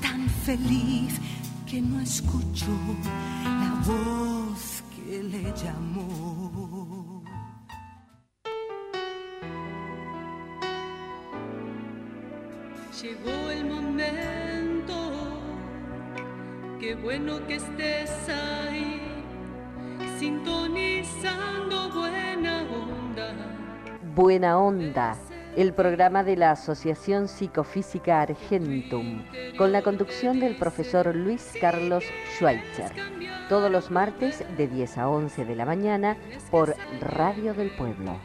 tan feliz que no escuchó la voz que le llamó. Llegó el momento, qué bueno que estés ahí, sintonizando buena onda. Buena onda el programa de la Asociación Psicofísica Argentum, con la conducción del profesor Luis Carlos Schweitzer, todos los martes de 10 a 11 de la mañana por Radio del Pueblo.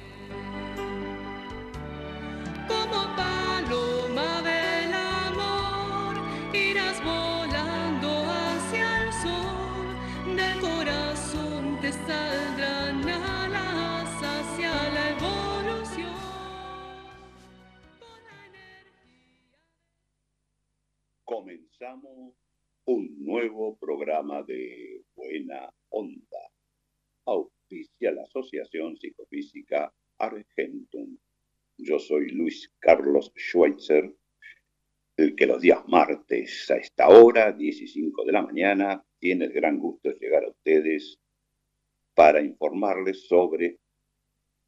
Un nuevo programa de Buena Onda. Auspicia la Asociación Psicofísica Argentum. Yo soy Luis Carlos Schweitzer, el que los días martes a esta hora, 15 de la mañana, tiene el gran gusto de llegar a ustedes para informarles sobre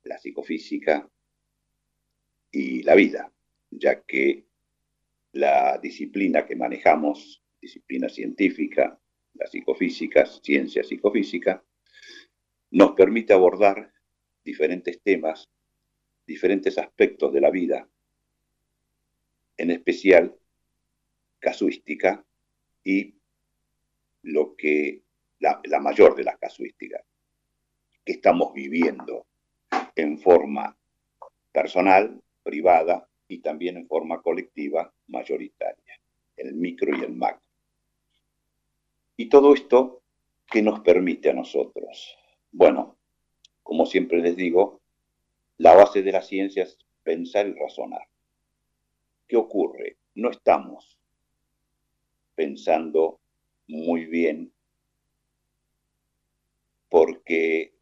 la psicofísica y la vida, ya que la disciplina que manejamos, disciplina científica, la psicofísica, ciencia psicofísica, nos permite abordar diferentes temas, diferentes aspectos de la vida, en especial casuística y lo que la, la mayor de las casuísticas que estamos viviendo en forma personal, privada y también en forma colectiva mayoritaria, el micro y el macro. Y todo esto, ¿qué nos permite a nosotros? Bueno, como siempre les digo, la base de la ciencia es pensar y razonar. ¿Qué ocurre? No estamos pensando muy bien porque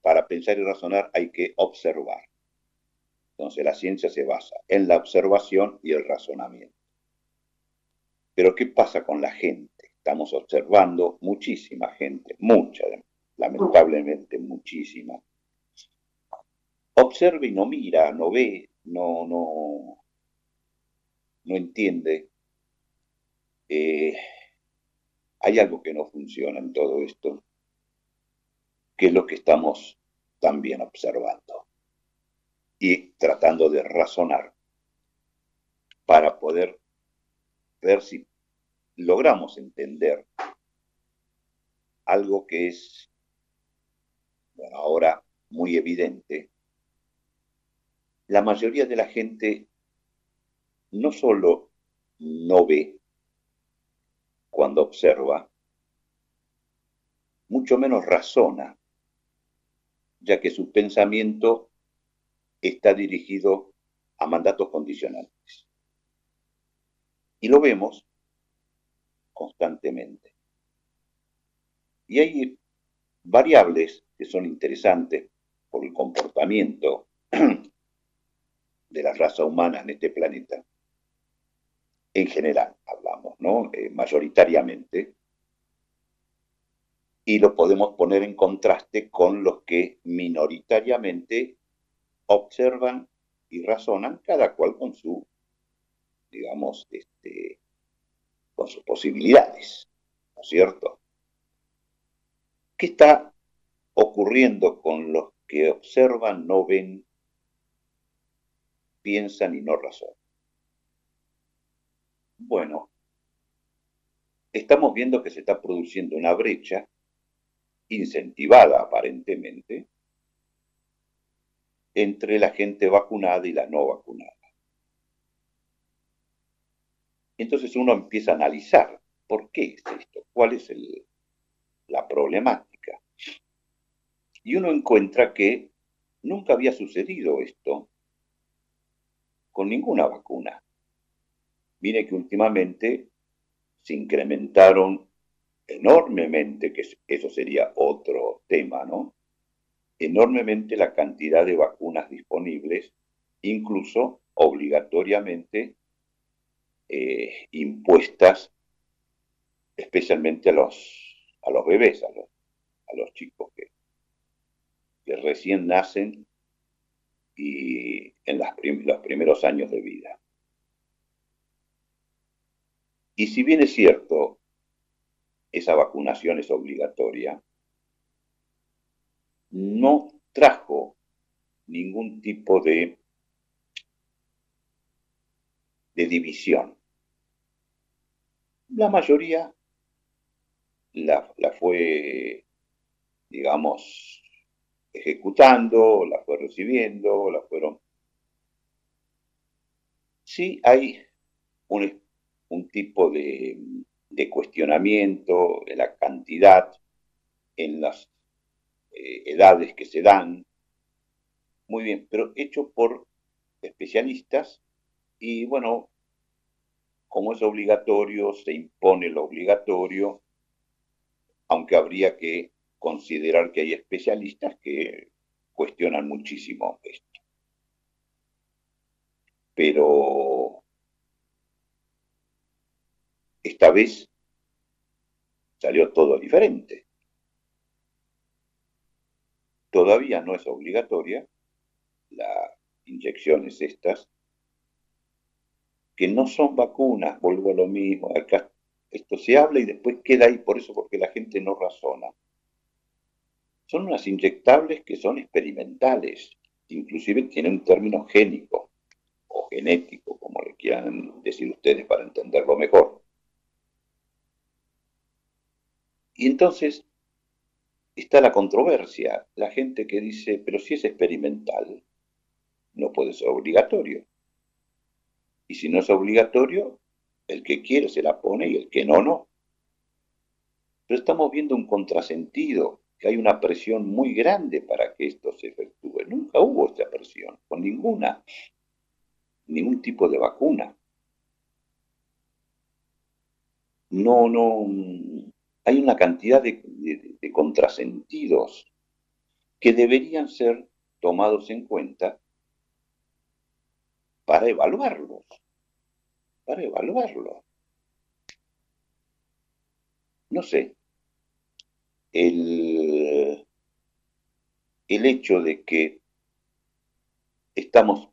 para pensar y razonar hay que observar. Entonces la ciencia se basa en la observación y el razonamiento. Pero ¿qué pasa con la gente? Estamos observando muchísima gente, mucha, lamentablemente muchísima. Observa y no mira, no ve, no, no, no entiende. Eh, hay algo que no funciona en todo esto, que es lo que estamos también observando y tratando de razonar para poder ver si logramos entender algo que es, ahora muy evidente. La mayoría de la gente no solo no ve cuando observa, mucho menos razona, ya que su pensamiento está dirigido a mandatos condicionantes. Y lo vemos constantemente. Y hay variables que son interesantes por el comportamiento de la raza humana en este planeta. En general, hablamos, ¿no? Eh, mayoritariamente. Y lo podemos poner en contraste con los que minoritariamente observan y razonan, cada cual con su, digamos, este, con sus posibilidades, ¿no es cierto? ¿Qué está ocurriendo con los que observan, no ven, piensan y no razonan? Bueno, estamos viendo que se está produciendo una brecha incentivada aparentemente entre la gente vacunada y la no vacunada. Entonces uno empieza a analizar por qué es esto, cuál es la problemática. Y uno encuentra que nunca había sucedido esto con ninguna vacuna. Mire que últimamente se incrementaron enormemente, que eso sería otro tema, ¿no? Enormemente la cantidad de vacunas disponibles, incluso obligatoriamente eh, impuestas especialmente a los, a los bebés, a los, a los chicos que, recién nacen y en las los primeros años de vida. Y si bien es cierto, esa vacunación es obligatoria, no trajo ningún tipo de, de división. La mayoría la, la fue, digamos, ejecutando, la fue recibiendo, la fueron... Sí hay un, un tipo de, de, cuestionamiento en la cantidad, en las eh, edades que se dan, muy bien, pero hecho por especialistas y bueno, como es obligatorio, se impone lo obligatorio, aunque habría que considerar que hay especialistas que cuestionan muchísimo esto. Pero esta vez salió todo diferente. Todavía no es obligatoria las inyecciones estas, que no son vacunas, vuelvo a lo mismo, acá esto se habla y después queda ahí por eso, porque la gente no razona son unas inyectables que son experimentales, inclusive tienen un término génico o genético, como le quieran decir ustedes para entenderlo mejor. Y entonces está la controversia, la gente que dice, pero si es experimental, no puede ser obligatorio. Y si no es obligatorio, el que quiere se la pone y el que no, no. Pero estamos viendo un contrasentido que hay una presión muy grande para que esto se efectúe. Nunca hubo esta presión, con ninguna, ningún tipo de vacuna. No, no, hay una cantidad de, contrasentidos que deberían ser tomados en cuenta para evaluarlos, para evaluarlos. No sé, el, el hecho de que estamos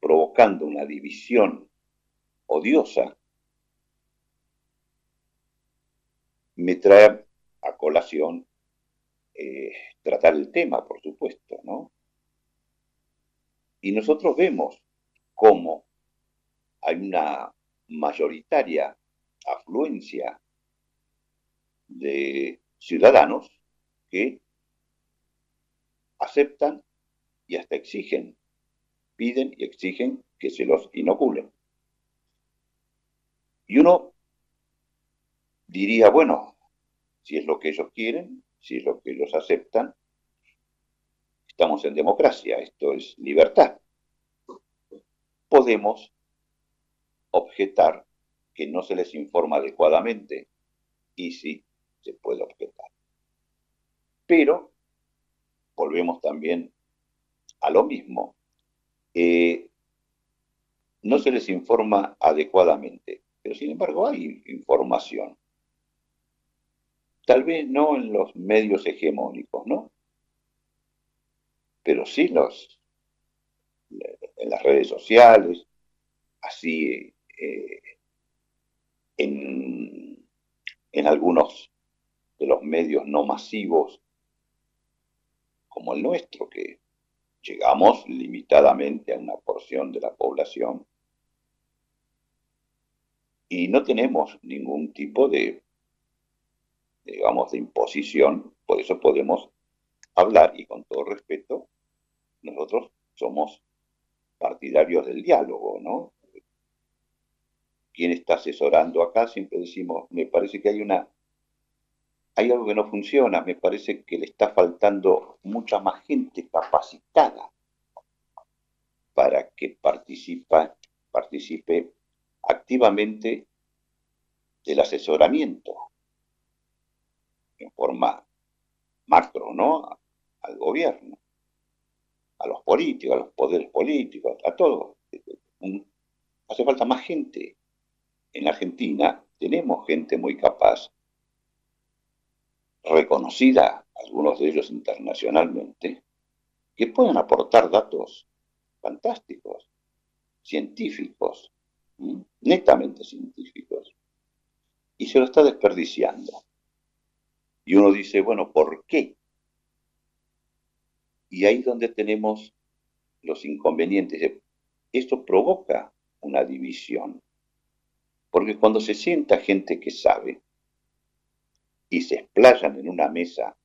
provocando una división odiosa me trae a colación eh, tratar el tema, por supuesto, ¿no? Y nosotros vemos cómo hay una mayoritaria afluencia de ciudadanos que aceptan y hasta exigen, piden y exigen que se los inoculen. Y uno diría, bueno, si es lo que ellos quieren, si es lo que ellos aceptan, estamos en democracia, esto es libertad. Podemos objetar que no se les informa adecuadamente y si se puede objetar. Pero volvemos también a lo mismo. Eh, no se les informa adecuadamente, pero sin embargo hay información. Tal vez no en los medios hegemónicos, ¿no? Pero sí los, en las redes sociales, así eh, en, en algunos de los medios no masivos como el nuestro, que llegamos limitadamente a una porción de la población y no tenemos ningún tipo de, digamos, de imposición, por eso podemos hablar y con todo respeto, nosotros somos partidarios del diálogo, ¿no? ¿Quién está asesorando acá? Siempre decimos, me parece que hay una hay algo que no funciona, me parece que le está faltando mucha más gente capacitada para que participe activamente del asesoramiento en forma macro, ¿no? Al gobierno, a los políticos, a los poderes políticos, a todos. Hace falta más gente en Argentina tenemos gente muy capaz, reconocida, algunos de ellos internacionalmente, que pueden aportar datos fantásticos, científicos, netamente científicos, y se lo está desperdiciando. Y uno dice, bueno, ¿por qué? Y ahí donde tenemos los inconvenientes. Esto provoca una división. Porque cuando se sienta gente que sabe y se explayan en una mesa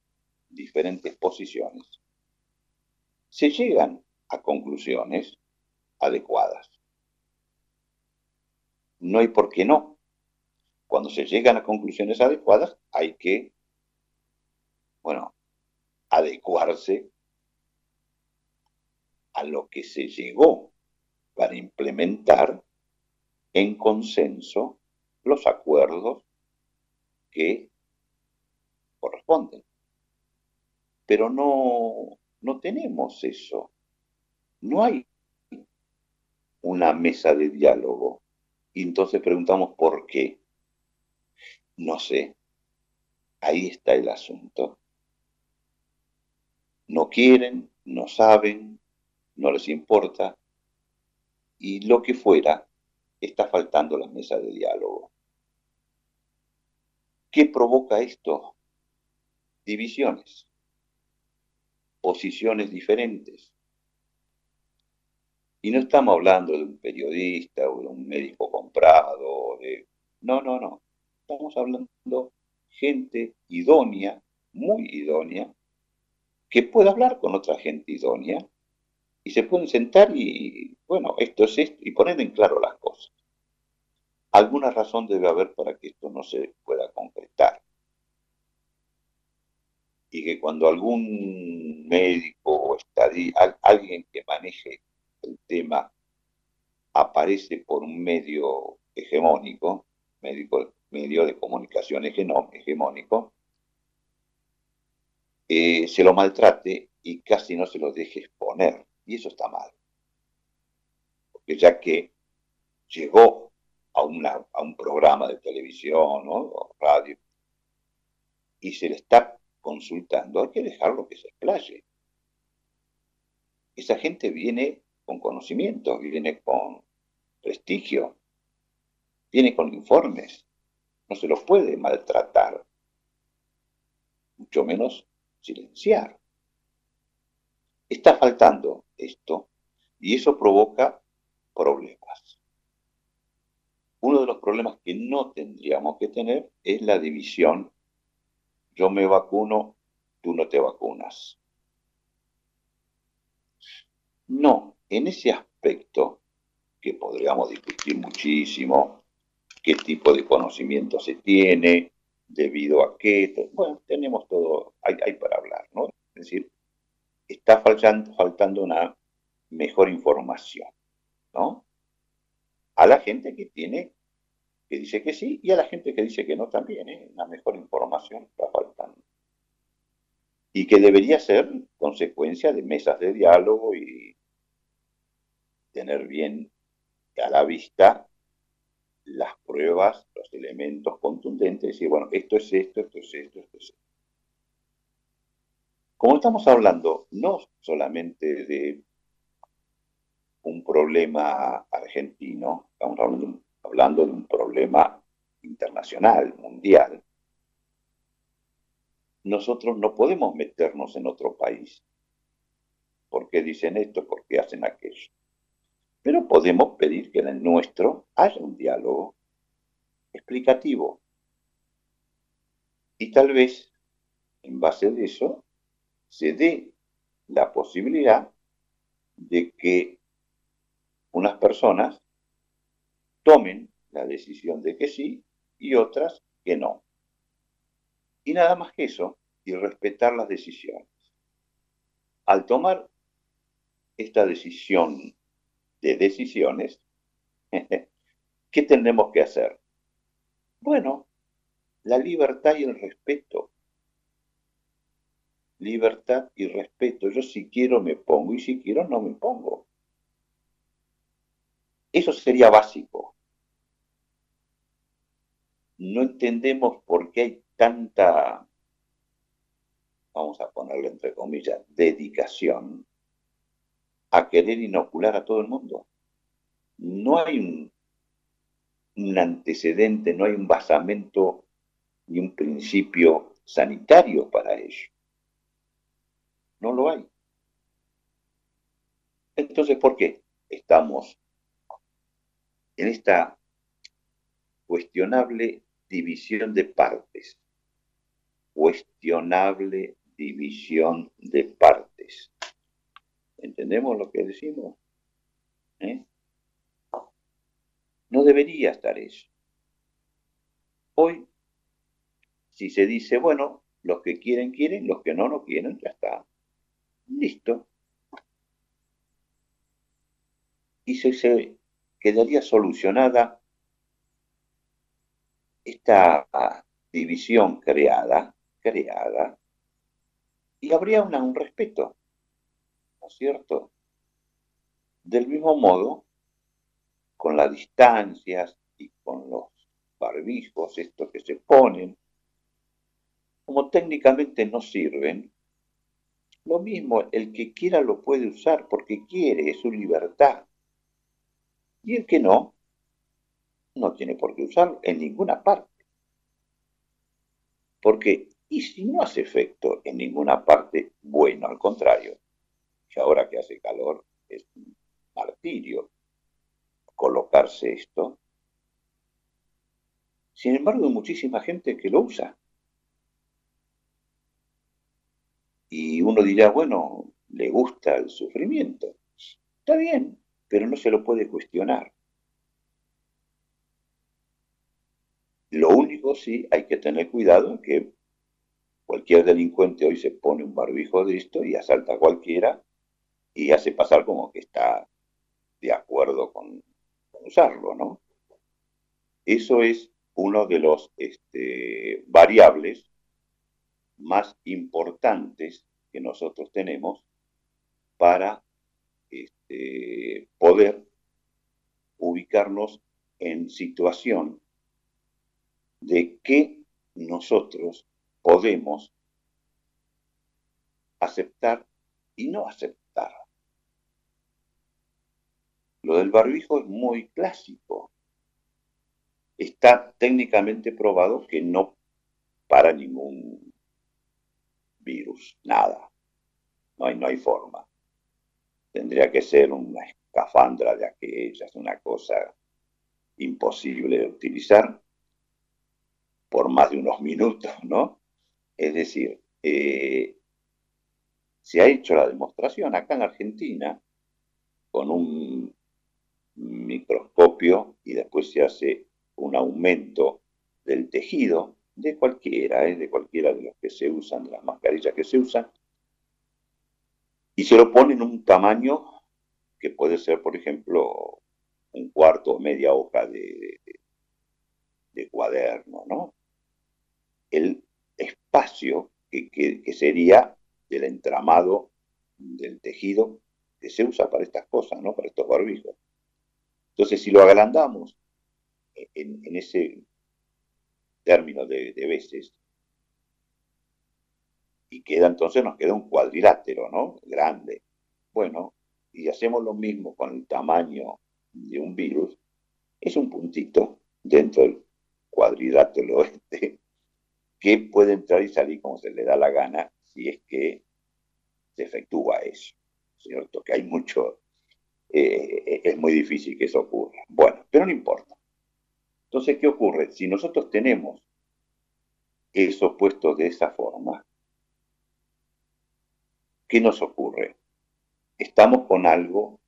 diferentes posiciones, se llegan a conclusiones adecuadas. No hay por qué no. Cuando se llegan a conclusiones adecuadas, hay que, bueno, adecuarse a lo que se llegó para implementar en consenso los acuerdos que corresponden. Pero no, no tenemos eso. No hay una mesa de diálogo. Y entonces preguntamos por qué. No sé. Ahí está el asunto. No quieren, no saben, no les importa. Y lo que fuera, está faltando la mesa de diálogo. ¿Qué provoca esto? Divisiones, posiciones diferentes. Y no estamos hablando de un periodista o de un médico comprado, de... no, no, no. Estamos hablando gente idónea, muy idónea, que pueda hablar con otra gente idónea y se pueden sentar y, bueno, esto es esto, y poner en claro las cosas. Alguna razón debe haber para que esto no se pueda concretar. Y que cuando algún médico o alguien que maneje el tema aparece por un medio hegemónico, medio de comunicación hegemónico, eh, se lo maltrate y casi no se lo deje exponer. Y eso está mal. Porque ya que llegó a, un programa de televisión o radio y se le está consultando, hay que dejarlo que se explaye. Esa gente viene con conocimiento, viene con prestigio, viene con informes. No se los puede maltratar, mucho menos silenciar. Está faltando esto y eso provoca problemas. Uno de los problemas que no tendríamos que tener es la división. Yo me vacuno, tú no te vacunas. No, en ese aspecto, que podríamos discutir muchísimo, qué tipo de conocimiento se tiene, debido a qué, bueno, tenemos todo, hay, hay para hablar, ¿no? Es decir, está faltando, faltando una mejor información, ¿no? A la gente que tiene, que dice que sí, y a la gente que dice que no también, ¿eh? Una mejor información está faltando. Y que debería ser consecuencia de mesas de diálogo y tener bien a la vista las pruebas, los elementos contundentes, y bueno, esto es esto, esto es esto, esto es esto. Como estamos hablando no solamente de un problema argentino, estamos hablando, de un problema internacional, mundial, nosotros no podemos meternos en otro país porque dicen esto, porque hacen aquello. Pero podemos pedir que en el nuestro haya un diálogo explicativo. Y tal vez, en base de eso, se dé la posibilidad de que unas personas tomen la decisión de que sí y otras que no. Y nada más que eso, y respetar las decisiones. Al tomar esta decisión de decisiones, ¿qué tenemos que hacer? Bueno, la libertad y el respeto libertad y respeto. Yo si quiero me pongo y si quiero no me pongo. Eso sería básico. no entendemos por qué hay tanta, vamos a ponerle entre comillas, dedicación a querer inocular a todo el mundo. No hay un, antecedente, no hay un basamento ni un principio sanitario para ello. No lo hay. Entonces, ¿por qué estamos en esta cuestionable división de partes? Cuestionable división de partes. ¿Entendemos lo que decimos? ¿Eh? No debería estar eso. Hoy, si se dice, bueno, los que quieren, quieren, los que no, no quieren, ya está. Listo. Y se, quedaría solucionada esta división creada, creada, y habría un respeto, ¿no es cierto? Del mismo modo, con las distancias y con los barbijos, estos que se ponen, como técnicamente no sirven, lo mismo, el que quiera lo puede usar porque quiere, es su libertad. Y el que no, no tiene por qué usarlo en ninguna parte. Porque, y si no hace efecto en ninguna parte, bueno, al contrario, que ahora que hace calor es un martirio colocarse esto. Sin embargo, hay muchísima gente que lo usa. Y uno dirá, bueno, le gusta el sufrimiento. Está bien, pero no se lo puede cuestionar. Lo único sí hay que tener cuidado que cualquier delincuente hoy se pone un barbijo de esto y asalta a cualquiera y hace pasar como que está de acuerdo con usarlo, ¿no? Eso es uno de los este, variables más importantes que nosotros tenemos para este, poder ubicarnos en situación de que nosotros podemos aceptar y no aceptar. Del barbijo es muy clásico. Está técnicamente probado que no para ningún virus, nada. No hay, no hay forma. Tendría que ser una escafandra de aquellas, una cosa imposible de utilizar por más de unos minutos, ¿no? Es decir, eh, se ha hecho la demostración acá en Argentina con un microscopio y después se hace un aumento del tejido de cualquiera, ¿eh? de cualquiera de los que se usan, de las mascarillas que se usan, y se lo pone en un tamaño que puede ser, por ejemplo, un cuarto o media hoja de, de, cuaderno, ¿no? El espacio que, sería del entramado del tejido que se usa para estas cosas, ¿no? Para estos barbijos. Entonces, si lo agrandamos en, ese término de, veces, y queda entonces, nos queda un cuadrilátero, ¿no? Grande. Bueno, y hacemos lo mismo con el tamaño de un virus, es un puntito dentro del cuadrilátero este que puede entrar y salir como se le da la gana si es que se efectúa eso, ¿cierto? Que hay mucho eh, es muy difícil que eso ocurra. Bueno, pero no importa. Entonces, ¿qué ocurre? Si nosotros tenemos eso puesto de esa forma, ¿qué nos ocurre? Estamos con algo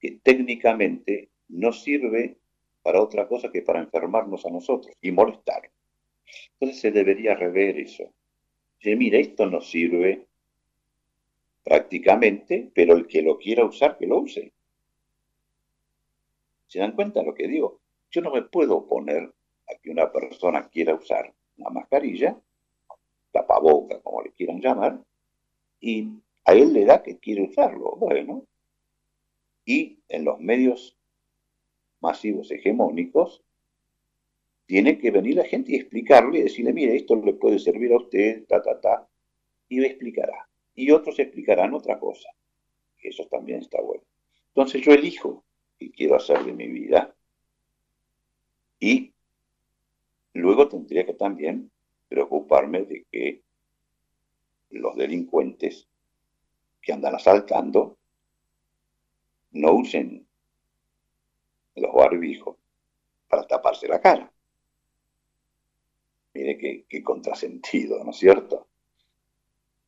que técnicamente no sirve para otra cosa que para enfermarnos a nosotros y molestar. Entonces se debería rever eso. Dice, mira, esto no sirve prácticamente, pero el que lo quiera usar, que lo use. ¿Se dan cuenta de lo que digo? Yo no me puedo oponer a que una persona quiera usar una mascarilla, tapaboca, como le quieran llamar, y a él le da que quiere usarlo. Bueno, y en los medios masivos hegemónicos tiene que venir la gente y explicarle, decirle, mire, esto le puede servir a usted, ta, ta, ta, y le explicará. Y otros explicarán otra cosa. Eso también está bueno. Entonces yo elijo qué quiero hacer de mi vida. Y luego tendría que también preocuparme de que los delincuentes que andan asaltando no usen los barbijos para taparse la cara. Mire qué, contrasentido, ¿no es cierto?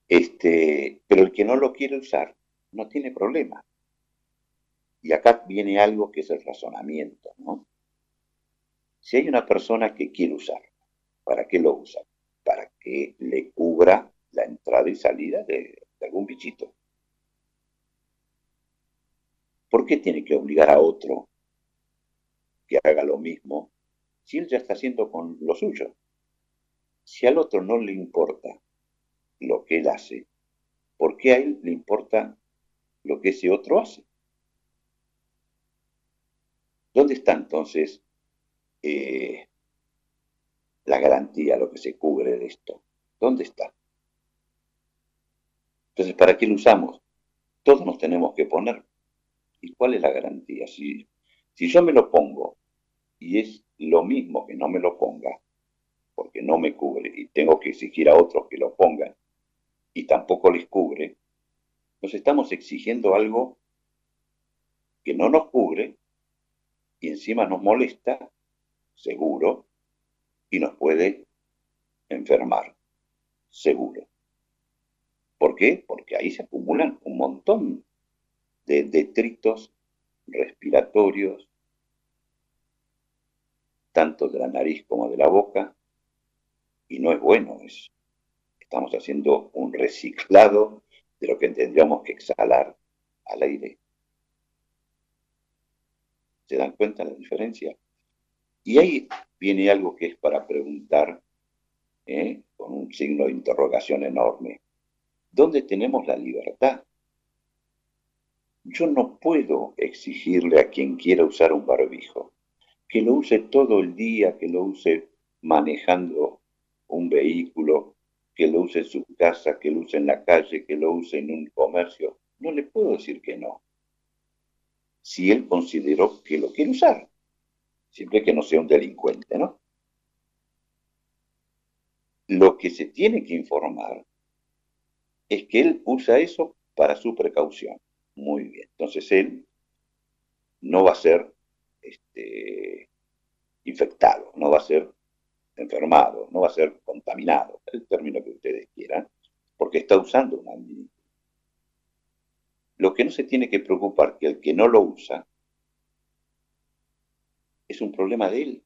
Este, pero el que no lo quiere usar no tiene problema. Y acá viene algo que es el razonamiento, ¿no? Si hay una persona que quiere usar, ¿para qué lo usa? Para que le cubra la entrada y salida de, de algún bichito. ¿Por qué tiene que obligar a otro que haga lo mismo si él ya está haciendo con lo suyo? Si al otro no le importa lo que él hace, ¿por qué a él le importa lo que ese otro hace? ¿Dónde está entonces eh, la garantía, lo que se cubre de esto? ¿Dónde está? Entonces, ¿para qué lo usamos? Todos nos tenemos que poner. ¿Y cuál es la garantía? Si, si yo me lo pongo y es lo mismo que no me lo ponga, porque no me cubre y tengo que exigir a otros que lo pongan y tampoco les cubre, nos estamos exigiendo algo que no nos cubre y encima nos molesta, seguro, y nos puede enfermar, seguro. ¿Por qué? Porque ahí se acumulan un montón de detritos respiratorios, tanto de la nariz como de la boca, y no es bueno. Es, estamos haciendo un reciclado de lo que tendríamos que exhalar al aire. ¿Se dan cuenta la diferencia? Y ahí viene algo que es para preguntar, ¿eh? con un signo de interrogación enorme. ¿Dónde tenemos la libertad? Yo no puedo exigirle a quien quiera usar un barbijo que lo use todo el día, que lo use manejando un vehículo, que lo use en su casa, que lo use en la calle, que lo use en un comercio. No le puedo decir que no. Si él consideró que lo quiere usar, siempre que no sea un delincuente, ¿no? Lo que se tiene que informar es que él usa eso para su precaución. Muy bien. Entonces él no va a ser este, infectado, no va a ser enfermado, no va a ser contaminado, el término que ustedes quieran, porque está usando un administrador. Lo que no se tiene que preocupar que el que no lo usa es un problema de él.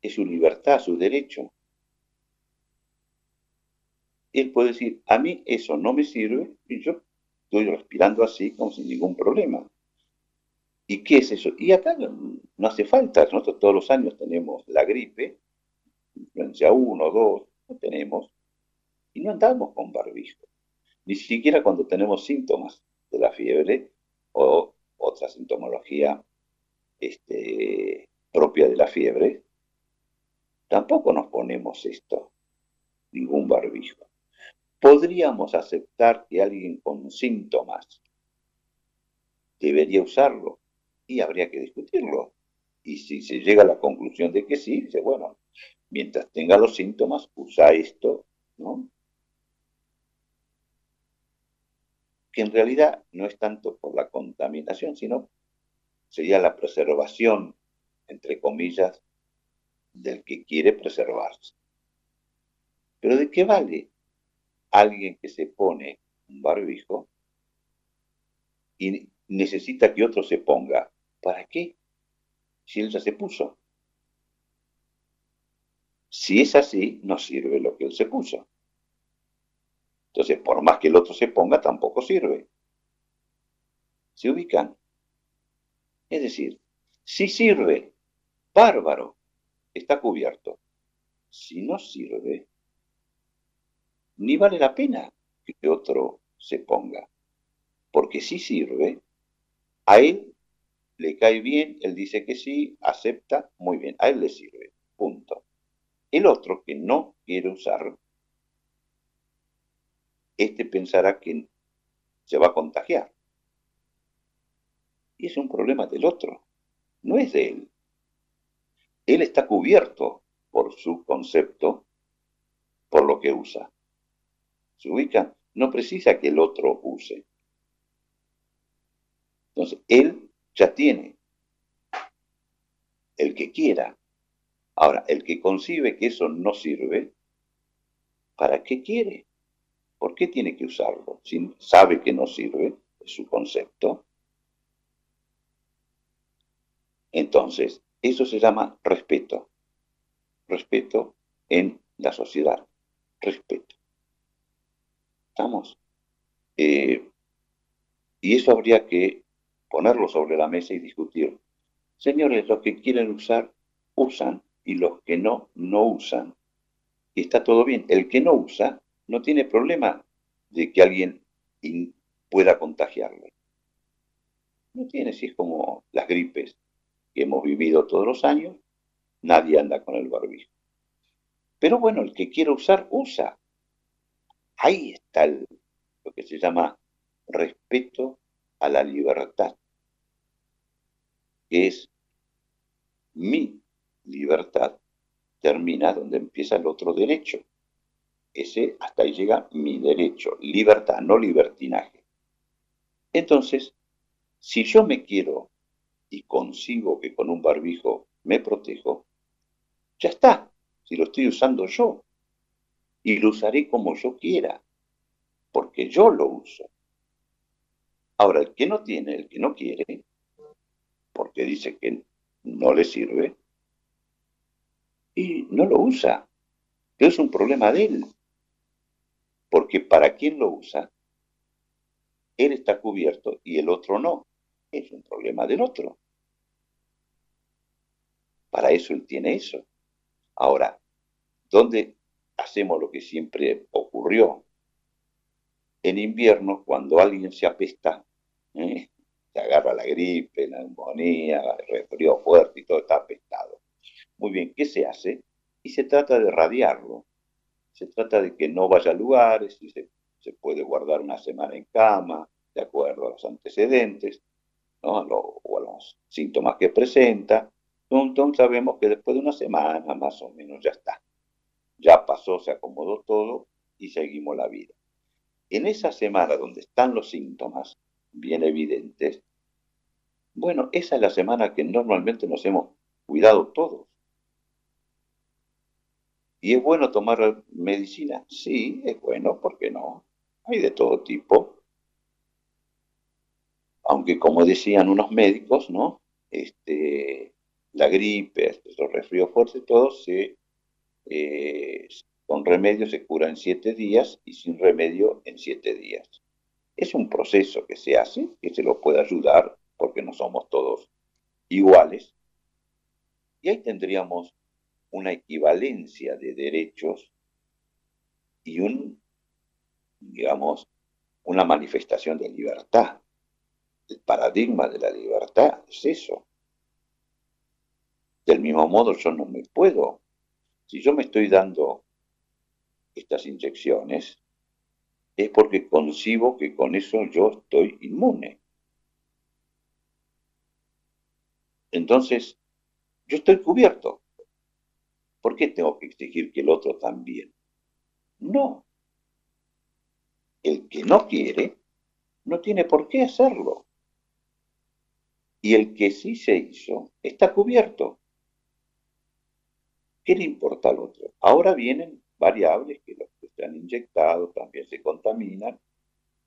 Es su libertad, su derecho. Él puede decir, a mí eso no me sirve y yo estoy respirando así como sin ningún problema. ¿Y qué es eso? Y acá no hace falta, nosotros todos los años tenemos la gripe, influencia 1, 2, no tenemos, y no andamos con barbijo. Ni siquiera cuando tenemos síntomas de la fiebre o otra sintomología este, propia de la fiebre, tampoco nos ponemos esto, ningún barbijo. Podríamos aceptar que alguien con síntomas debería usarlo, y habría que discutirlo. Y si se llega a la conclusión de que sí, dice, bueno, mientras tenga los síntomas, usa esto, ¿no? Que en realidad no es tanto por la contaminación, sino sería la preservación, entre comillas, del que quiere preservarse. Pero ¿de qué vale alguien que se pone un barbijo y necesita que otro se ponga ¿Para qué? Si él ya se puso. Si es así, no sirve lo que él se puso. Entonces, por más que el otro se ponga, tampoco sirve. ¿Se ubican? Es decir, si sirve, bárbaro, está cubierto. Si no sirve, ni vale la pena que otro se ponga. Porque si sirve, a él le cae bien, él dice que sí, acepta, muy bien, a él le sirve, punto. El otro que no quiere usar, este pensará que se va a contagiar. Y es un problema del otro, no es de él. Él está cubierto por su concepto, por lo que usa. Se ubica, no precisa que el otro use. Entonces, él ya tiene el que quiera. Ahora, el que concibe que eso no sirve, ¿para qué quiere? ¿Por qué tiene que usarlo? Si sabe que no sirve, es su concepto. Entonces, eso se llama respeto. Respeto en la sociedad. Respeto. ¿Estamos? Eh, y eso habría que ponerlo sobre la mesa y discutir. Señores, los que quieren usar, usan, y los que no, no usan. Y está todo bien. El que no usa no tiene problema de que alguien pueda contagiarle. No tiene, si es como las gripes que hemos vivido todos los años, nadie anda con el barbijo. Pero bueno, el que quiera usar, usa. Ahí está lo que se llama respeto a la libertad que es mi libertad, termina donde empieza el otro derecho. Ese, hasta ahí llega mi derecho, libertad, no libertinaje. Entonces, si yo me quiero y consigo que con un barbijo me protejo, ya está, si lo estoy usando yo. Y lo usaré como yo quiera, porque yo lo uso. Ahora, el que no tiene, el que no quiere, porque dice que no le sirve y no lo usa. Es un problema de él. Porque para quien lo usa, él está cubierto y el otro no. Es un problema del otro. Para eso él tiene eso. Ahora, ¿dónde hacemos lo que siempre ocurrió? En invierno, cuando alguien se apesta, ¿eh? se agarra la gripe, la neumonía, el resfrío fuerte y todo está apestado. Muy bien, ¿qué se hace? Y se trata de radiarlo. Se trata de que no vaya a lugares y se, puede guardar una semana en cama, de acuerdo a los antecedentes, o a los síntomas que presenta. Entonces sabemos que después de una semana más o menos ya está. Ya pasó, se acomodó todo y seguimos la vida. En esa semana donde están los síntomas, bien evidentes, bueno, esa es la semana que normalmente nos hemos cuidado todos. ¿Y es bueno tomar medicina? Sí, es bueno, ¿por qué no? Hay de todo tipo. Aunque como decían unos médicos, ¿no? Este, la gripe, los resfríos fuertes, todo eh, con remedio se cura en siete días y sin remedio en siete días. Es un proceso que se hace, que se lo puede ayudar, porque no somos todos iguales. Y ahí tendríamos una equivalencia de derechos y un, digamos, una manifestación de libertad. El paradigma de la libertad es eso. Del mismo modo, yo no me puedo, si yo me estoy dando estas inyecciones, es porque concibo que con eso yo estoy inmune. Entonces, yo estoy cubierto. ¿Por qué tengo que exigir que el otro también? No. El que no quiere, no tiene por qué hacerlo. Y el que sí se hizo, está cubierto. ¿Qué le importa al otro? Ahora vienen variables que los que se han inyectado también se contaminan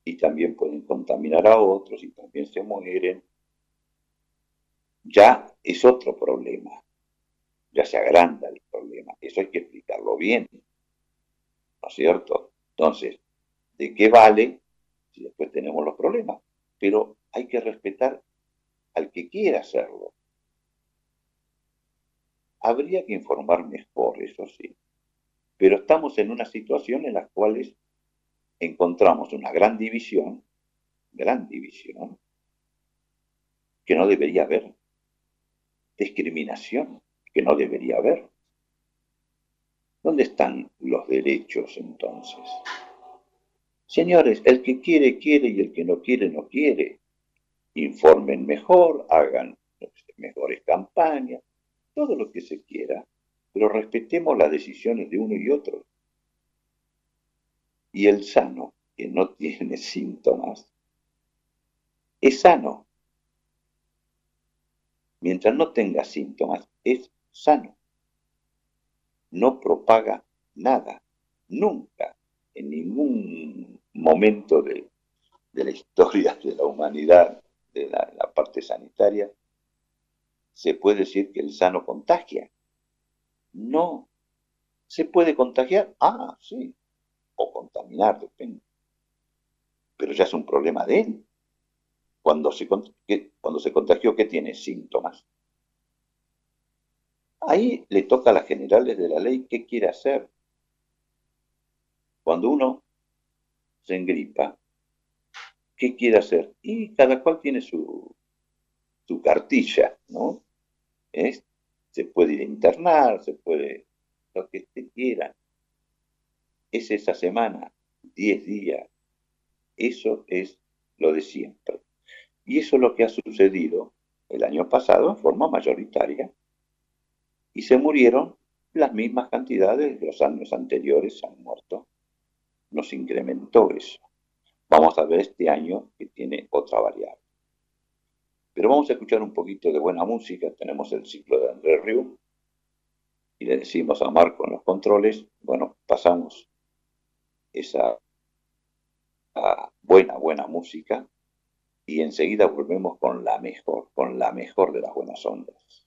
y también pueden contaminar a otros y también se mueren. Ya es otro problema, ya se agranda el problema, eso hay que explicarlo bien, ¿no es cierto? Entonces, ¿de qué vale si después tenemos los problemas? Pero hay que respetar al que quiera hacerlo. Habría que informar mejor, eso sí. Pero estamos en una situación en la cual encontramos una gran división, gran división, que no debería haber, discriminación que no debería haber. ¿Dónde están los derechos entonces? Señores, el que quiere, quiere y el que no quiere, no quiere. Informen mejor, hagan mejores campañas, todo lo que se quiera, pero respetemos las decisiones de uno y otro. Y el sano, que no tiene síntomas, es sano. Mientras no tenga síntomas, es sano. No propaga nada, nunca, en ningún momento de, la historia de la humanidad, de la parte sanitaria, se puede decir que el sano contagia. No. ¿Se puede contagiar? Ah, sí. O contaminar, depende. Pero ya es un problema de él. Cuando se, cuando se contagió, ¿qué tiene? Síntomas. Ahí le toca a las generales de la ley qué quiere hacer. Cuando uno se engripa, ¿qué quiere hacer? Y cada cual tiene su, su cartilla, ¿no? Se puede ir a internar, se puede, lo que te quiera. Es esa semana, 10 días. Eso es lo de siempre. Y eso es lo que ha sucedido el año pasado en forma mayoritaria. Y se murieron las mismas cantidades de los años anteriores, han muerto. Nos incrementó eso. Vamos a ver este año que tiene otra variable. Pero vamos a escuchar un poquito de buena música. Tenemos el ciclo de Andrés Riu. Y le decimos a Marco en los controles, bueno, pasamos esa buena, buena música y enseguida volvemos con la mejor, con la mejor de las buenas ondas.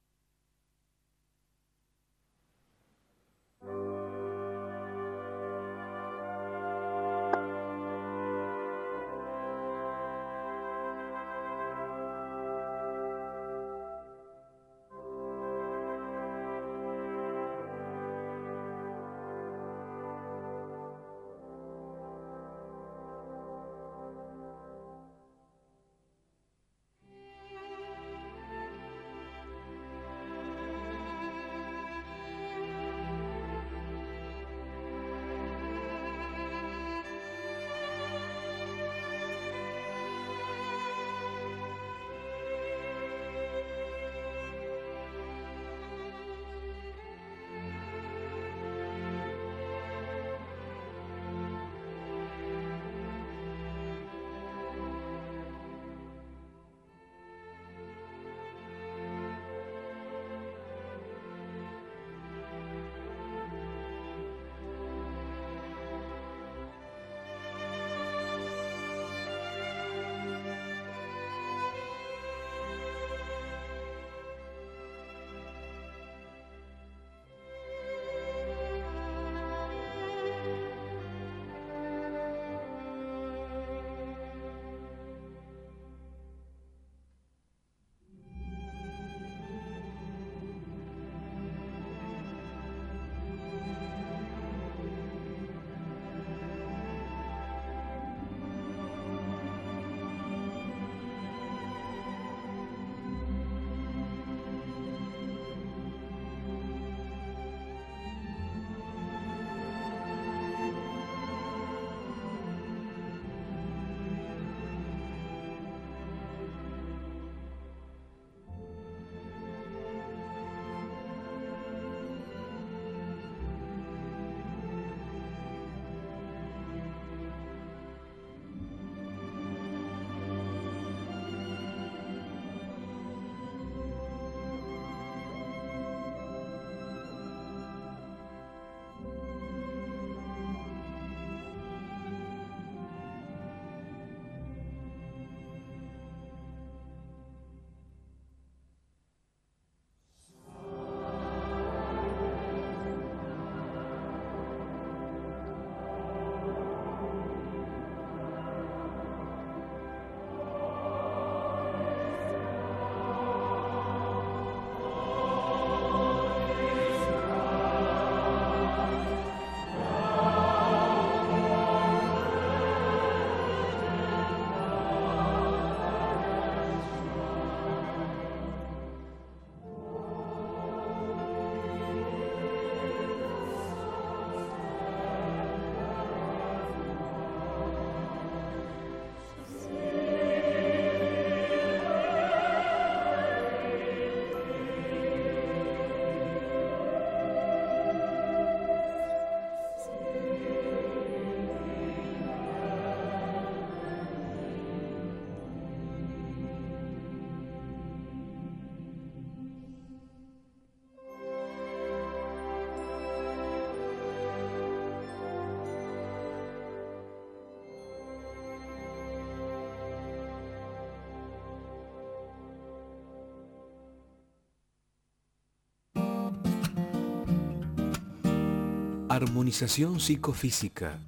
Armonización psicofísica.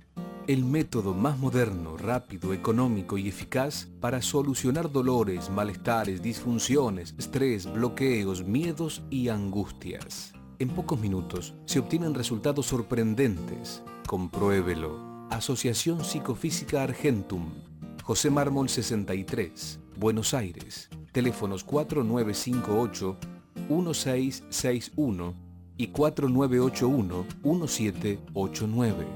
El método más moderno, rápido, económico y eficaz para solucionar dolores, malestares, disfunciones, estrés, bloqueos, miedos y angustias. En pocos minutos se obtienen resultados sorprendentes. Compruébelo. Asociación Psicofísica Argentum. José Mármol 63, Buenos Aires. Teléfonos 4958 1661 y 4981 1789.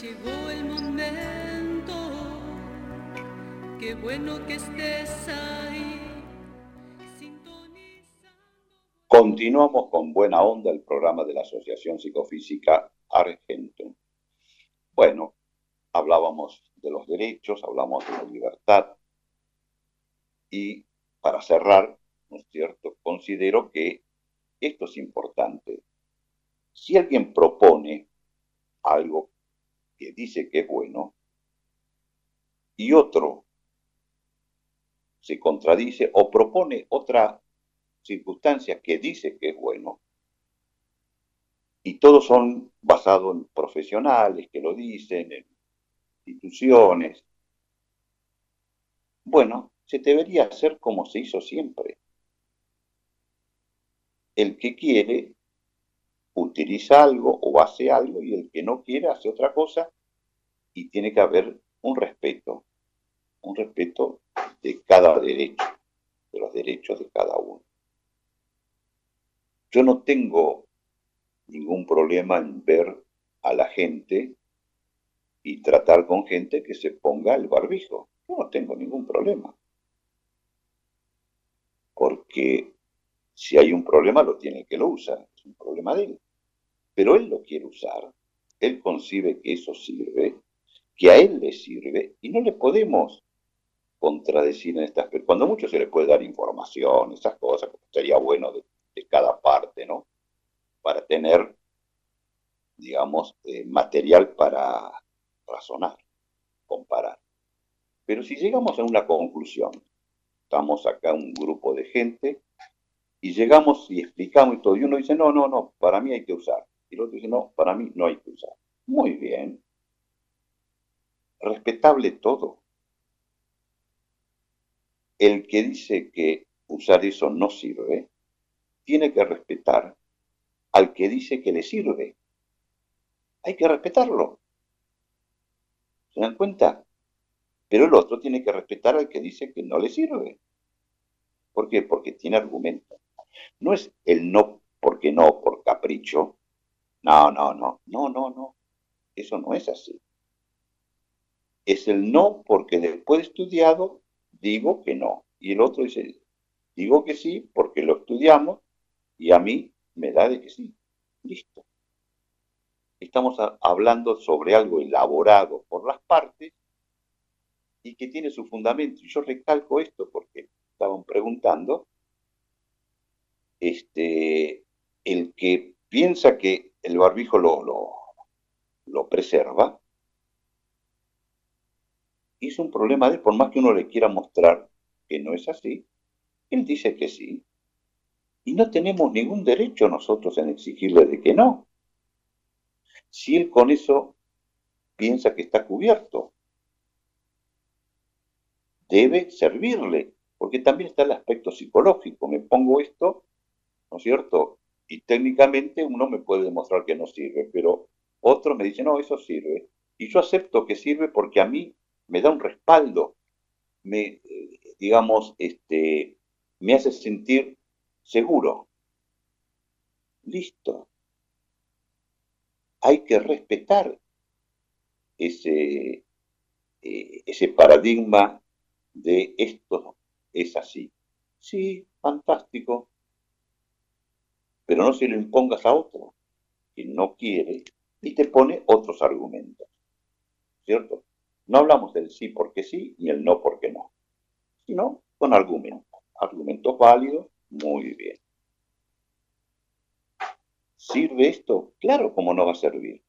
Llegó el momento, qué bueno que estés ahí. Continuamos con buena onda el programa de la Asociación Psicofísica Argentum. Bueno, hablábamos de los derechos, hablamos de la libertad y para cerrar, ¿no es cierto? Considero que esto es importante. Si alguien propone algo que dice que es bueno y otro se contradice o propone otra circunstancia que dice que es bueno, y todos son basados en profesionales que lo dicen, en instituciones, bueno, se debería hacer como se hizo siempre. El que quiere utiliza algo o hace algo y el que no quiere hace otra cosa y tiene que haber un respeto, un respeto de cada derecho, de los derechos de cada uno. Yo no tengo ningún problema en ver a la gente y tratar con gente que se ponga el barbijo. Yo no tengo ningún problema porque si hay un problema lo tiene que lo usa, es un problema de él. Pero él lo quiere usar, él concibe que eso sirve, que a él le sirve, y no le podemos contradecir en estas... Cuando mucho se le puede dar información, esas cosas, sería bueno de, cada parte, ¿no? Para tener, digamos, eh, material para razonar, comparar. Pero si llegamos a una conclusión estamos acá un grupo de gente y llegamos y explicamos y todo. Y uno dice, no, no, no, para mí hay que usar. Y el otro dice, no, para mí no hay que usar. Muy bien. Respetable todo. El que dice que usar eso no sirve, tiene que respetar al que dice que le sirve. Hay que respetarlo. ¿Se dan cuenta? Pero el otro tiene que respetar al que dice que no le sirve. ¿Por qué? Porque tiene argumento. No es el no porque no, por capricho. No, no, no, no, no, no. Eso no es así. Es el no porque después de estudiado digo que no. Y el otro dice, digo que sí porque lo estudiamos y a mí me da de que sí. Listo. Estamos hablando sobre algo elaborado por las partes y que tiene su fundamento. Y yo recalco esto porque estaban preguntando, este, el que piensa que el barbijo lo, lo, lo preserva, es un problema de por más que uno le quiera mostrar que no es así, él dice que sí. Y no tenemos ningún derecho nosotros en exigirle de que no. Si él con eso piensa que está cubierto, debe servirle, porque también está el aspecto psicológico. Me pongo esto, ¿no es cierto? Y técnicamente uno me puede demostrar que no sirve, pero otro me dice, no, eso sirve. Y yo acepto que sirve porque a mí me da un respaldo, me, digamos, este, me hace sentir seguro. Listo. Hay que respetar ese, eh, ese paradigma de esto es así. Sí, fantástico, pero no se lo impongas a otro que no quiere y te pone otros argumentos. ¿Cierto? No hablamos del sí porque sí ni el no porque no, sino con argumentos. Argumentos válidos, muy bien. ¿Sirve esto? Claro, como no va a servir.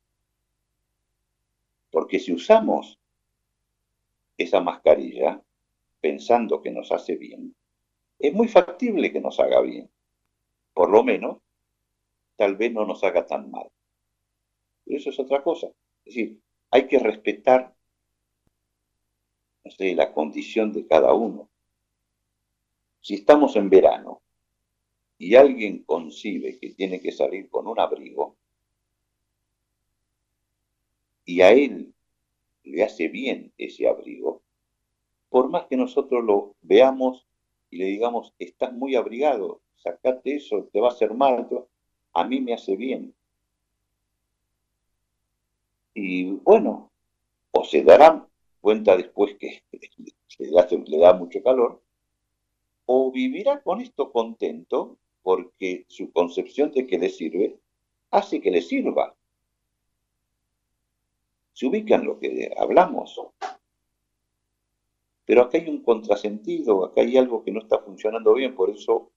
Porque si usamos esa mascarilla, pensando que nos hace bien, es muy factible que nos haga bien. por lo menos, tal vez no nos haga tan mal. Pero eso es otra cosa. Es decir, hay que respetar la condición de cada uno. Si estamos en verano y alguien concibe que tiene que salir con un abrigo, y a él le hace bien ese abrigo, por más que nosotros lo veamos y le digamos, estás muy abrigado, sacate eso, te va a hacer mal, a mí me hace bien. Y bueno, o se darán cuenta después que le da mucho calor, o vivirá con esto contento porque su concepción de que le sirve hace que le sirva. Se ubican lo que hablamos. Pero acá hay un contrasentido, acá hay algo que no está funcionando bien, por eso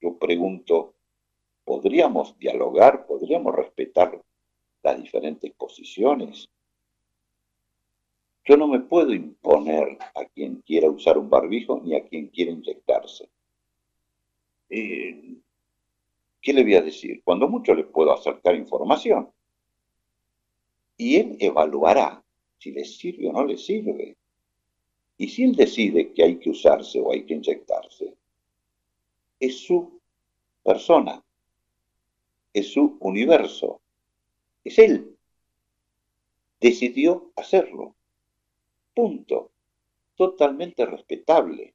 yo pregunto, ¿podríamos dialogar, podríamos respetar las diferentes posiciones? Yo no me puedo imponer a quien quiera usar un barbijo ni a quien quiera inyectarse. Eh, ¿Qué le voy a decir? Cuando mucho le puedo acercar información. Y él evaluará si le sirve o no le sirve. Y si él decide que hay que usarse o hay que inyectarse, es su persona, es su universo, es él. Decidió hacerlo. Punto. Totalmente respetable.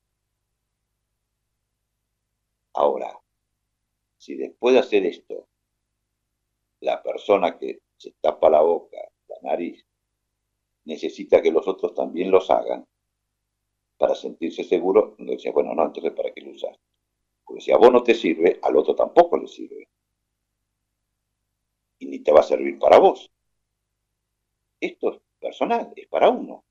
Ahora, si después de hacer esto, la persona que se tapa la boca, la nariz, necesita que los otros también los hagan para sentirse seguro, le decía, bueno, no, entonces ¿para qué lo usas? Porque si a vos no te sirve, al otro tampoco le sirve. Y ni te va a servir para vos. Esto es personal, es para uno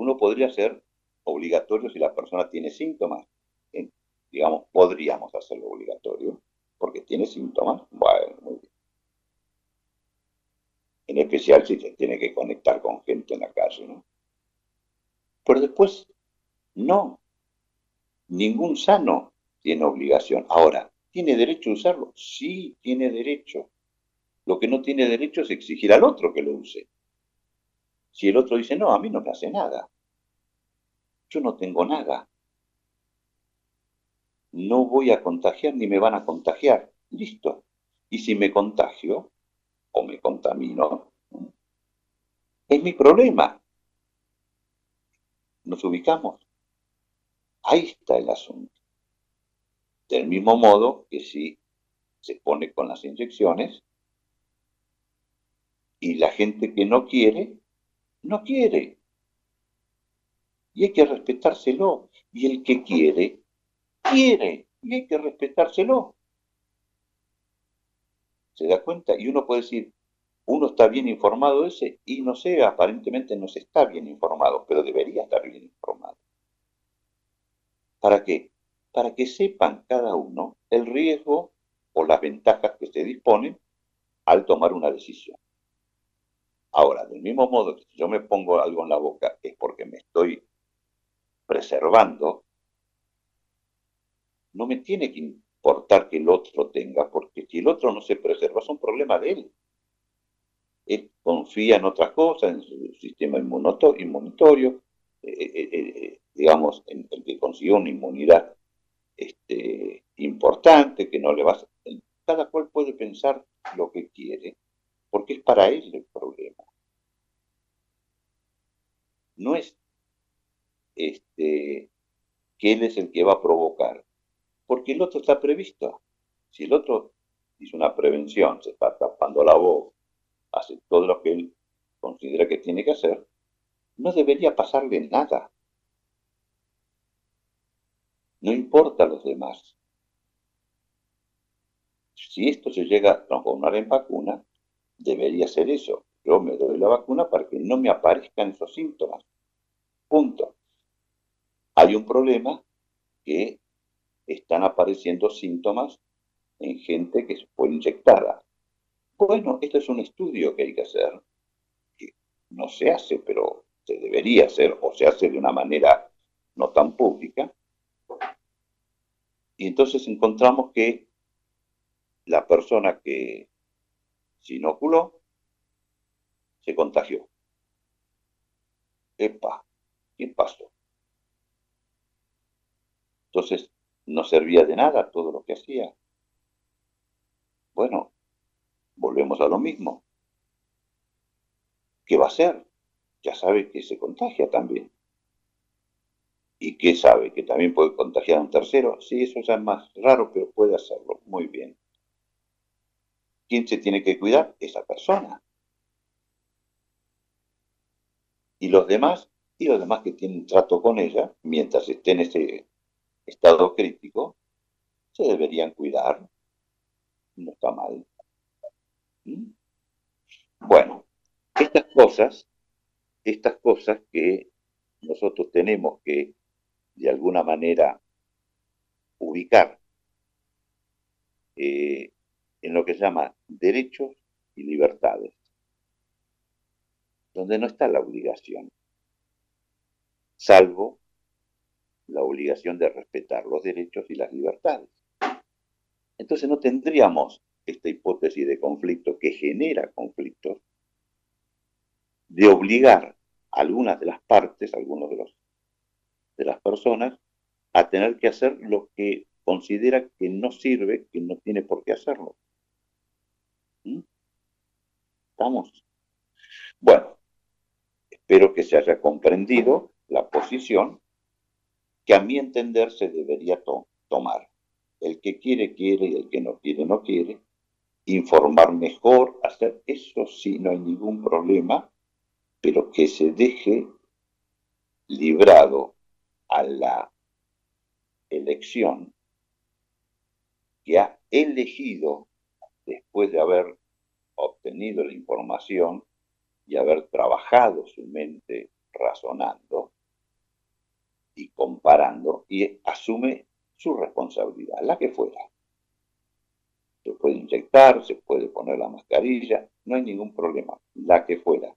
uno podría ser obligatorio si la persona tiene síntomas. digamos, podríamos hacerlo obligatorio, porque tiene síntomas. Bueno, muy bien. En especial si se tiene que conectar con gente en la calle, ¿no? Pero después, no. Ningún sano tiene obligación. Ahora, ¿tiene derecho a usarlo? Sí, tiene derecho. Lo que no tiene derecho es exigir al otro que lo use. Si el otro dice, no, a mí no me hace nada. Yo no tengo nada. No voy a contagiar ni me van a contagiar. Listo. Y si me contagio o me contamino, es mi problema. Nos ubicamos. Ahí está el asunto. Del mismo modo que si se pone con las inyecciones y la gente que no quiere no quiere. Y hay que respetárselo. Y el que quiere, quiere. Y hay que respetárselo. ¿Se da cuenta? Y uno puede decir, uno está bien informado ese, y no sé, aparentemente no se está bien informado, pero debería estar bien informado. ¿Para qué? Para que sepan cada uno el riesgo o las ventajas que se disponen al tomar una decisión. Ahora, del mismo modo que si yo me pongo algo en la boca es porque me estoy preservando, no me tiene que importar que el otro tenga, porque si el otro no se preserva es un problema de él. Él confía en otras cosas, en su sistema inmunitorio, eh, eh, eh, digamos, en el que consiguió una inmunidad este, importante, que no le va a... Cada cual puede pensar lo que quiere, porque es para él el problema. No es este, que él es el que va a provocar, porque el otro está previsto. Si el otro hizo una prevención, se está tapando la voz, hace todo lo que él considera que tiene que hacer, no debería pasarle nada. No importa a los demás. Si esto se llega a transformar en vacuna, debería ser eso. Yo me doy la vacuna para que no me aparezcan esos síntomas. Punto. Hay un problema que están apareciendo síntomas en gente que fue inyectada. Bueno, esto es un estudio que hay que hacer, que no se hace, pero se debería hacer, o se hace de una manera no tan pública. Y entonces encontramos que la persona que se inoculó se contagió. Epa, ¿qué pasó? Entonces, no servía de nada todo lo que hacía. Bueno, volvemos a lo mismo. ¿Qué va a hacer? Ya sabe que se contagia también. ¿Y qué sabe? ¿Que también puede contagiar a un tercero? Sí, eso ya es más raro, pero puede hacerlo. Muy bien. ¿Quién se tiene que cuidar? Esa persona. Y los demás, y los demás que tienen trato con ella, mientras esté en ese estado crítico, se deberían cuidar. No está mal. Bueno, estas cosas, estas cosas que nosotros tenemos que de alguna manera ubicar eh, en lo que se llama derechos y libertades, donde no está la obligación, salvo la obligación de respetar los derechos y las libertades. Entonces no tendríamos esta hipótesis de conflicto que genera conflictos, de obligar a algunas de las partes, algunos de, los, de las personas, a tener que hacer lo que considera que no sirve, que no tiene por qué hacerlo. ¿Mm? ¿Estamos? Bueno, espero que se haya comprendido la posición que a mi entender se debería tomar. El que quiere, quiere y el que no quiere, no quiere. Informar mejor, hacer eso sí, no hay ningún problema, pero que se deje librado a la elección que ha elegido después de haber obtenido la información y haber trabajado su mente razonando y comparando y asume su responsabilidad, la que fuera. Se puede inyectar, se puede poner la mascarilla, no hay ningún problema, la que fuera,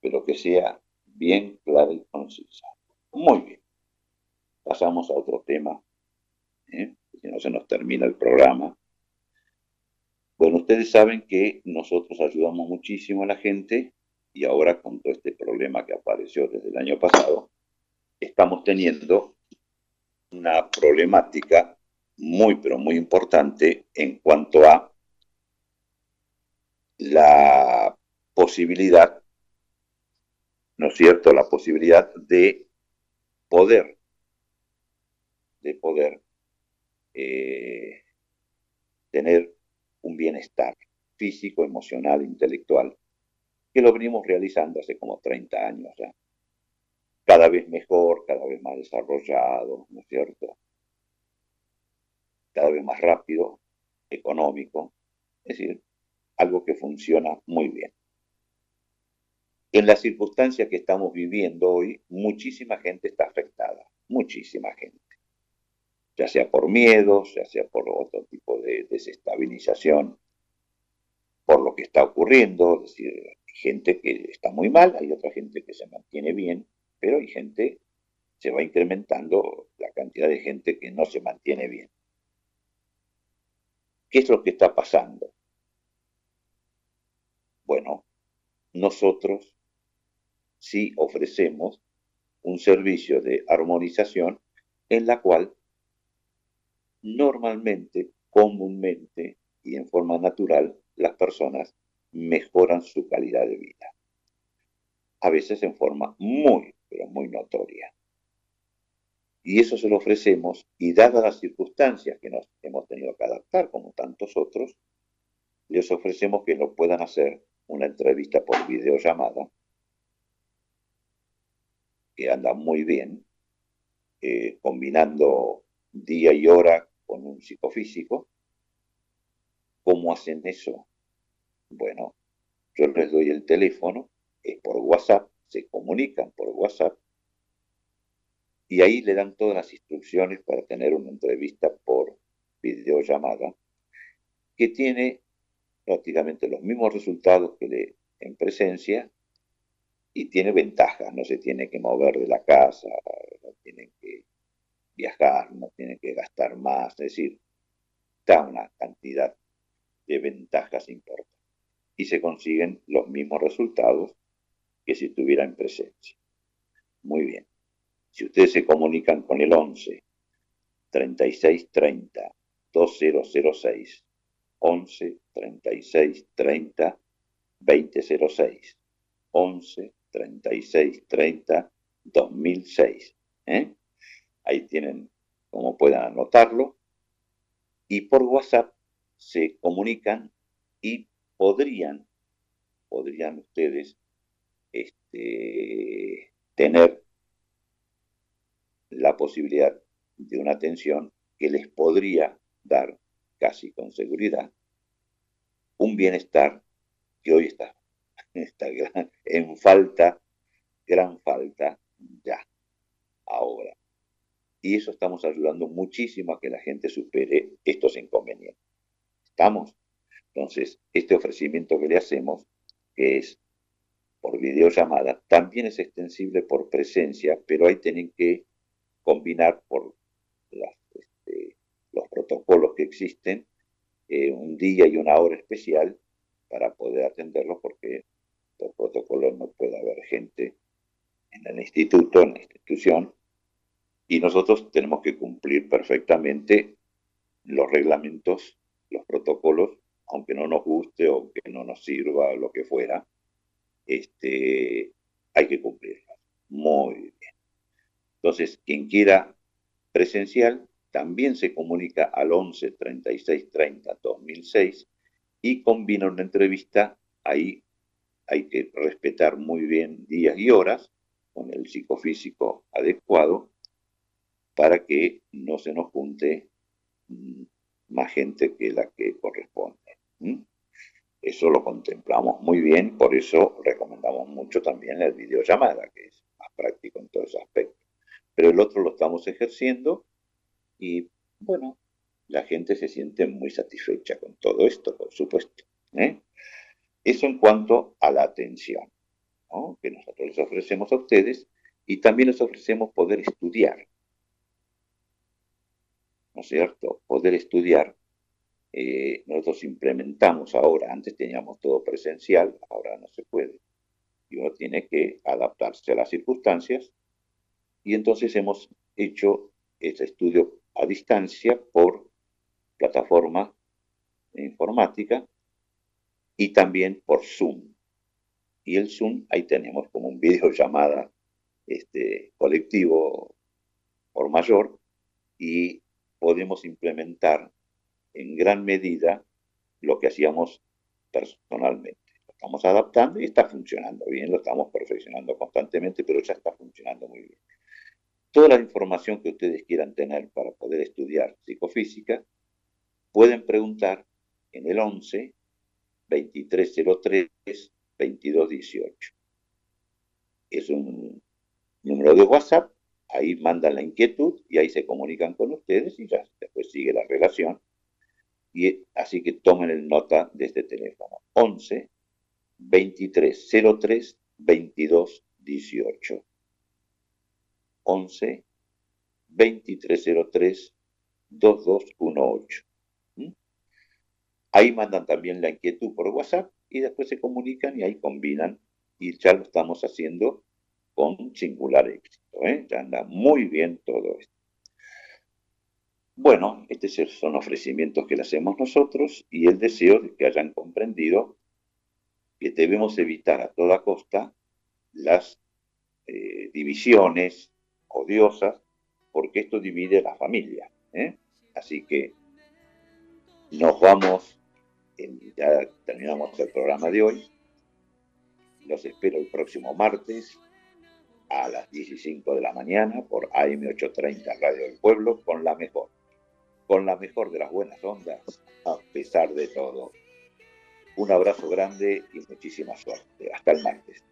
pero que sea bien clara y concisa. Muy bien. Pasamos a otro tema, ¿eh? si no se nos termina el programa. Bueno, ustedes saben que nosotros ayudamos muchísimo a la gente y ahora con todo este problema que apareció desde el año pasado, estamos teniendo una problemática muy, pero muy importante en cuanto a la posibilidad, ¿no es cierto?, la posibilidad de poder, de poder eh, tener un bienestar físico, emocional, intelectual, que lo venimos realizando hace como 30 años ya. Cada vez mejor, cada vez más desarrollado, ¿no es cierto? Cada vez más rápido, económico, es decir, algo que funciona muy bien. En las circunstancias que estamos viviendo hoy, muchísima gente está afectada, muchísima gente ya sea por miedos, ya sea por otro tipo de desestabilización, por lo que está ocurriendo, es decir, hay gente que está muy mal, hay otra gente que se mantiene bien, pero hay gente, se va incrementando la cantidad de gente que no se mantiene bien. ¿Qué es lo que está pasando? Bueno, nosotros sí ofrecemos un servicio de armonización en la cual normalmente, comúnmente y en forma natural, las personas mejoran su calidad de vida. A veces en forma muy, pero muy notoria. Y eso se lo ofrecemos y dadas las circunstancias que nos hemos tenido que adaptar, como tantos otros, les ofrecemos que lo puedan hacer una entrevista por videollamada, que anda muy bien, eh, combinando día y hora con un psicofísico. ¿Cómo hacen eso? Bueno, yo les doy el teléfono, es por WhatsApp, se comunican por WhatsApp y ahí le dan todas las instrucciones para tener una entrevista por videollamada que tiene prácticamente los mismos resultados que en presencia y tiene ventajas, no se tiene que mover de la casa, no tienen que viajar, no tiene que gastar más, es decir, da una cantidad de ventajas importantes y se consiguen los mismos resultados que si estuviera en presencia. Muy bien. Si ustedes se comunican con el 11 36 30 2006, 11 36 30 2006, 11 36 30 2006. Ahí tienen como puedan anotarlo. Y por WhatsApp se comunican y podrían, podrían ustedes este, tener la posibilidad de una atención que les podría dar casi con seguridad un bienestar que hoy está, está en falta, gran falta ya, ahora. Y eso estamos ayudando muchísimo a que la gente supere estos inconvenientes. ¿Estamos? Entonces, este ofrecimiento que le hacemos, que es por videollamada, también es extensible por presencia, pero ahí tienen que combinar por este, los protocolos que existen eh, un día y una hora especial para poder atenderlos porque por protocolo no puede haber gente en el instituto, en la institución, y nosotros tenemos que cumplir perfectamente los reglamentos, los protocolos, aunque no nos guste o que no nos sirva, lo que fuera, este, hay que cumplirlos. Muy bien. Entonces, quien quiera presencial también se comunica al 11 36 30 2006 y combina una entrevista. Ahí hay que respetar muy bien días y horas con el psicofísico adecuado para que no se nos junte mm, más gente que la que corresponde. Eso lo contemplamos muy bien, por eso recomendamos mucho también la videollamada, que es más práctico en todos esos aspectos pero el otro lo estamos ejerciendo y bueno, la gente se siente muy satisfecha con todo esto, por supuesto. ¿eh? Eso en cuanto a la atención que nosotros les ofrecemos a ustedes y también les ofrecemos poder estudiar. ¿No es cierto? Poder estudiar. Eh, nosotros implementamos ahora, antes teníamos todo presencial, ahora no se puede. Y uno tiene que adaptarse a las circunstancias y entonces hemos hecho este estudio a distancia por plataforma informática y también por Zoom. Y el Zoom, ahí tenemos como un videollamada este, colectivo por mayor y podemos implementar en gran medida lo que hacíamos personalmente. Lo estamos adaptando y está funcionando bien, lo estamos perfeccionando constantemente, pero ya está funcionando muy bien toda la información que ustedes quieran tener para poder estudiar psicofísica, pueden preguntar en el 11 2303 2218. Es un número de WhatsApp, ahí mandan la inquietud y ahí se comunican con ustedes y ya después sigue la relación. Y así que tomen el nota de este teléfono 11 2303 2218. 11 2303 2218. Ahí mandan también la inquietud por WhatsApp y después se comunican y ahí combinan y ya lo estamos haciendo con singular éxito. ¿eh? Ya anda muy bien todo esto. Bueno, estos son ofrecimientos que le hacemos nosotros y el deseo de que hayan comprendido que debemos evitar a toda costa las eh, divisiones, odiosas, porque esto divide la familia. ¿eh? Así que nos vamos, ya terminamos el programa de hoy. Los espero el próximo martes a las 15 de la mañana por AM830 Radio del Pueblo con la mejor, con la mejor de las buenas ondas, a pesar de todo. Un abrazo grande y muchísima suerte. Hasta el martes.